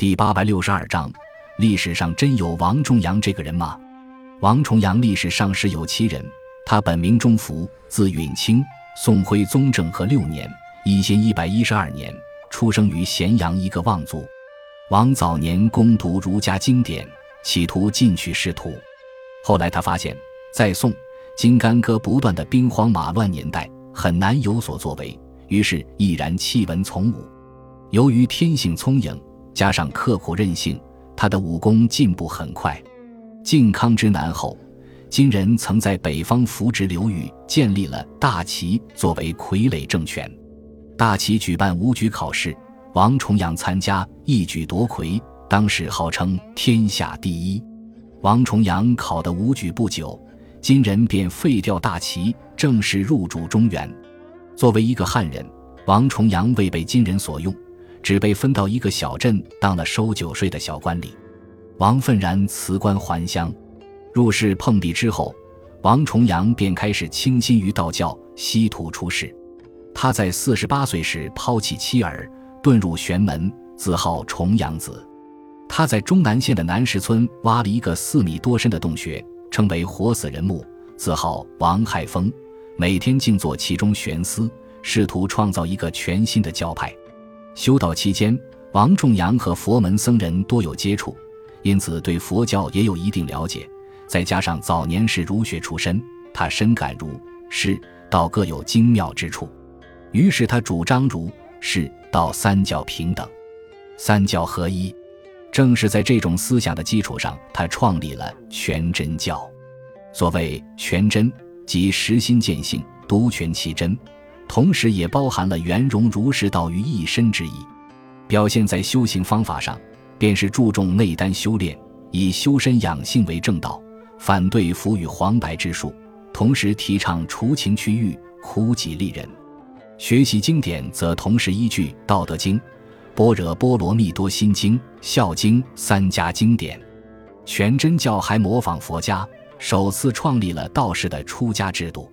第八百六十二章：历史上真有王重阳这个人吗？王重阳历史上是有其人，他本名钟福，字允清，宋徽宗政和六年（一千一百一十二年）出生于咸阳一个望族。王早年攻读儒家经典，企图进取仕途。后来他发现，在宋金干戈不断的兵荒马乱年代，很难有所作为，于是毅然弃文从武。由于天性聪颖。加上刻苦韧性，他的武功进步很快。靖康之难后，金人曾在北方扶植刘裕建立了大齐作为傀儡政权。大齐举办武举考试，王重阳参加，一举夺魁，当时号称天下第一。王重阳考得武举不久，金人便废掉大齐，正式入主中原。作为一个汉人，王重阳未被金人所用。只被分到一个小镇当了收酒税的小官吏。王愤然辞官还乡，入世碰壁之后，王重阳便开始倾心于道教，西土出世。他在四十八岁时抛弃妻儿，遁入玄门，自号重阳子。他在终南县的南石村挖了一个四米多深的洞穴，称为活死人墓，自号王海峰，每天静坐其中悬思，试图创造一个全新的教派。修道期间，王重阳和佛门僧人多有接触，因此对佛教也有一定了解。再加上早年是儒学出身，他深感儒、释、道各有精妙之处，于是他主张儒、释、道三教平等、三教合一。正是在这种思想的基础上，他创立了全真教。所谓全真，即实心见性，独全其真。同时也包含了圆融儒释道于一身之意，表现在修行方法上，便是注重内丹修炼，以修身养性为正道，反对浮与黄白之术，同时提倡除情去欲，苦己利人。学习经典则同时依据《道德经》《般若波罗蜜多心经》《孝经》三家经典。全真教还模仿佛家，首次创立了道士的出家制度。